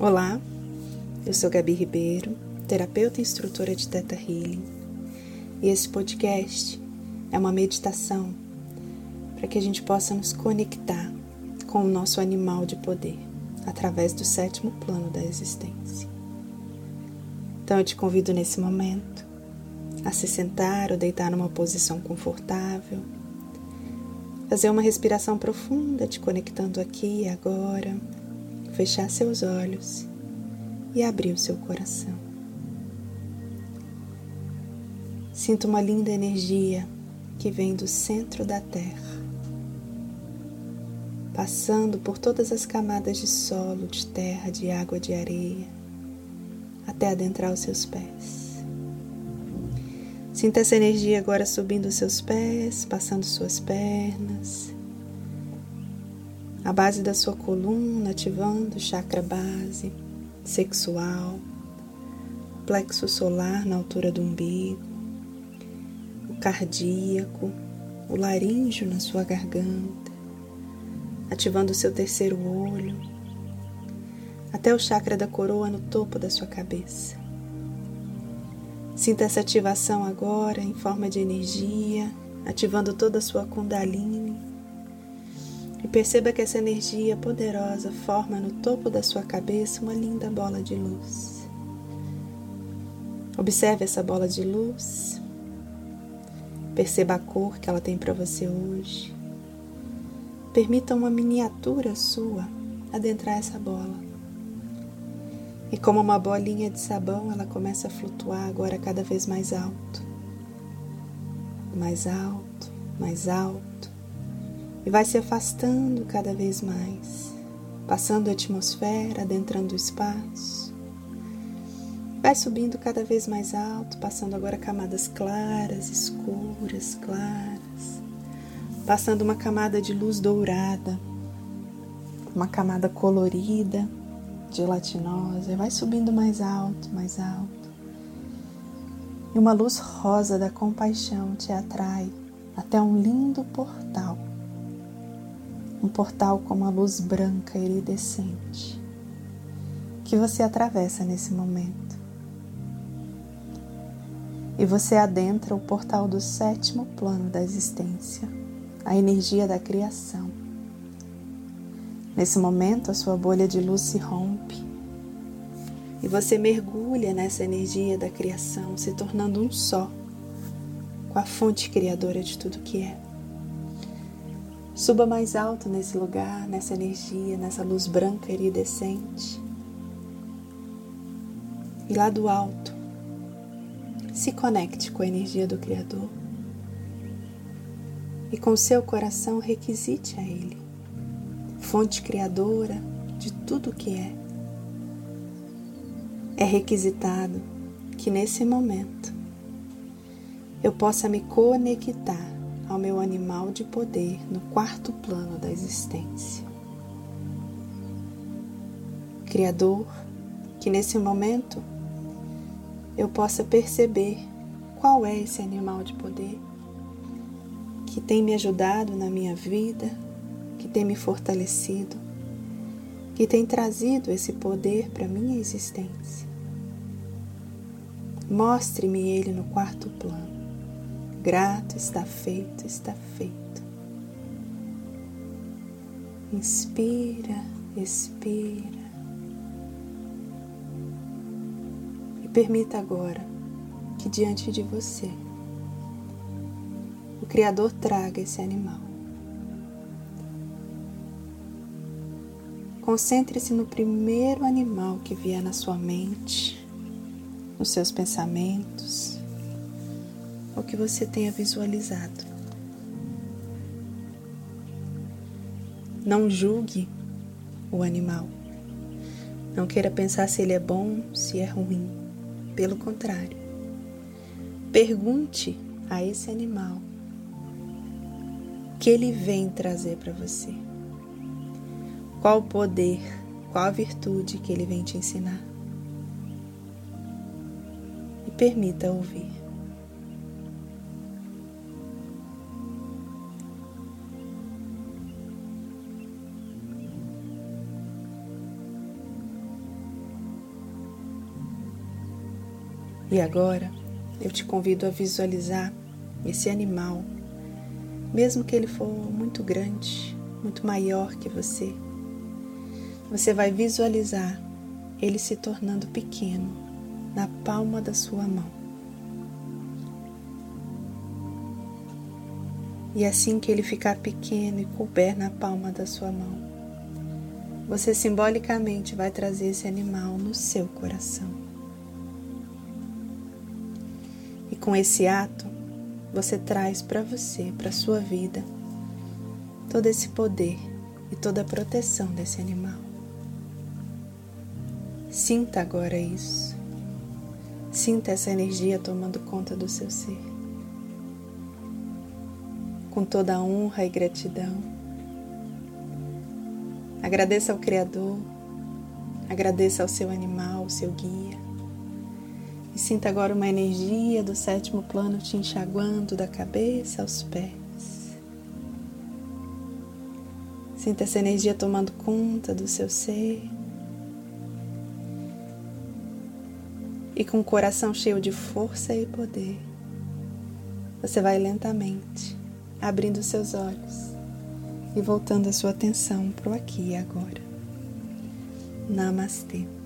Olá, eu sou Gabi Ribeiro, terapeuta e instrutora de Teta Healing, e esse podcast é uma meditação para que a gente possa nos conectar com o nosso animal de poder através do sétimo plano da existência. Então eu te convido nesse momento a se sentar ou deitar numa posição confortável, fazer uma respiração profunda, te conectando aqui e agora fechar seus olhos e abrir o seu coração. Sinto uma linda energia que vem do centro da Terra, passando por todas as camadas de solo, de terra, de água, de areia, até adentrar os seus pés. Sinta essa energia agora subindo os seus pés, passando suas pernas, a base da sua coluna, ativando o chakra base, sexual, plexo solar na altura do umbigo, o cardíaco, o laríngeo na sua garganta, ativando o seu terceiro olho, até o chakra da coroa no topo da sua cabeça. Sinta essa ativação agora em forma de energia, ativando toda a sua Kundalini e perceba que essa energia poderosa forma no topo da sua cabeça uma linda bola de luz. Observe essa bola de luz. Perceba a cor que ela tem para você hoje. Permita uma miniatura sua adentrar essa bola. E como uma bolinha de sabão, ela começa a flutuar agora cada vez mais alto. Mais alto, mais alto e vai se afastando cada vez mais, passando a atmosfera, adentrando o espaço. Vai subindo cada vez mais alto, passando agora camadas claras, escuras, claras, passando uma camada de luz dourada, uma camada colorida, gelatinosa, vai subindo mais alto, mais alto. E uma luz rosa da compaixão te atrai até um lindo portal um portal com uma luz branca iridescente que você atravessa nesse momento. E você adentra o portal do sétimo plano da existência, a energia da criação. Nesse momento, a sua bolha de luz se rompe e você mergulha nessa energia da criação, se tornando um só com a fonte criadora de tudo que é. Suba mais alto nesse lugar, nessa energia, nessa luz branca iridescente. E lá do alto, se conecte com a energia do Criador. E com seu coração requisite a Ele, fonte criadora de tudo o que é. É requisitado que nesse momento eu possa me conectar ao meu animal de poder no quarto plano da existência. Criador, que nesse momento eu possa perceber qual é esse animal de poder que tem me ajudado na minha vida, que tem me fortalecido, que tem trazido esse poder para minha existência. Mostre-me ele no quarto plano. Grato, está feito, está feito. Inspira, expira. E permita agora que diante de você o Criador traga esse animal. Concentre-se no primeiro animal que vier na sua mente, nos seus pensamentos o que você tenha visualizado. Não julgue o animal. Não queira pensar se ele é bom, se é ruim. Pelo contrário, pergunte a esse animal que ele vem trazer para você. Qual o poder, qual a virtude que ele vem te ensinar. E permita ouvir. E agora eu te convido a visualizar esse animal, mesmo que ele for muito grande, muito maior que você. Você vai visualizar ele se tornando pequeno na palma da sua mão. E assim que ele ficar pequeno e couber na palma da sua mão, você simbolicamente vai trazer esse animal no seu coração. Com esse ato, você traz para você, para sua vida, todo esse poder e toda a proteção desse animal. Sinta agora isso. Sinta essa energia tomando conta do seu ser. Com toda a honra e gratidão. Agradeça ao Criador, agradeça ao seu animal, ao seu guia. Sinta agora uma energia do sétimo plano te enxaguando da cabeça aos pés. Sinta essa energia tomando conta do seu ser. E com o coração cheio de força e poder, você vai lentamente abrindo seus olhos e voltando a sua atenção para o aqui e agora. Namastê.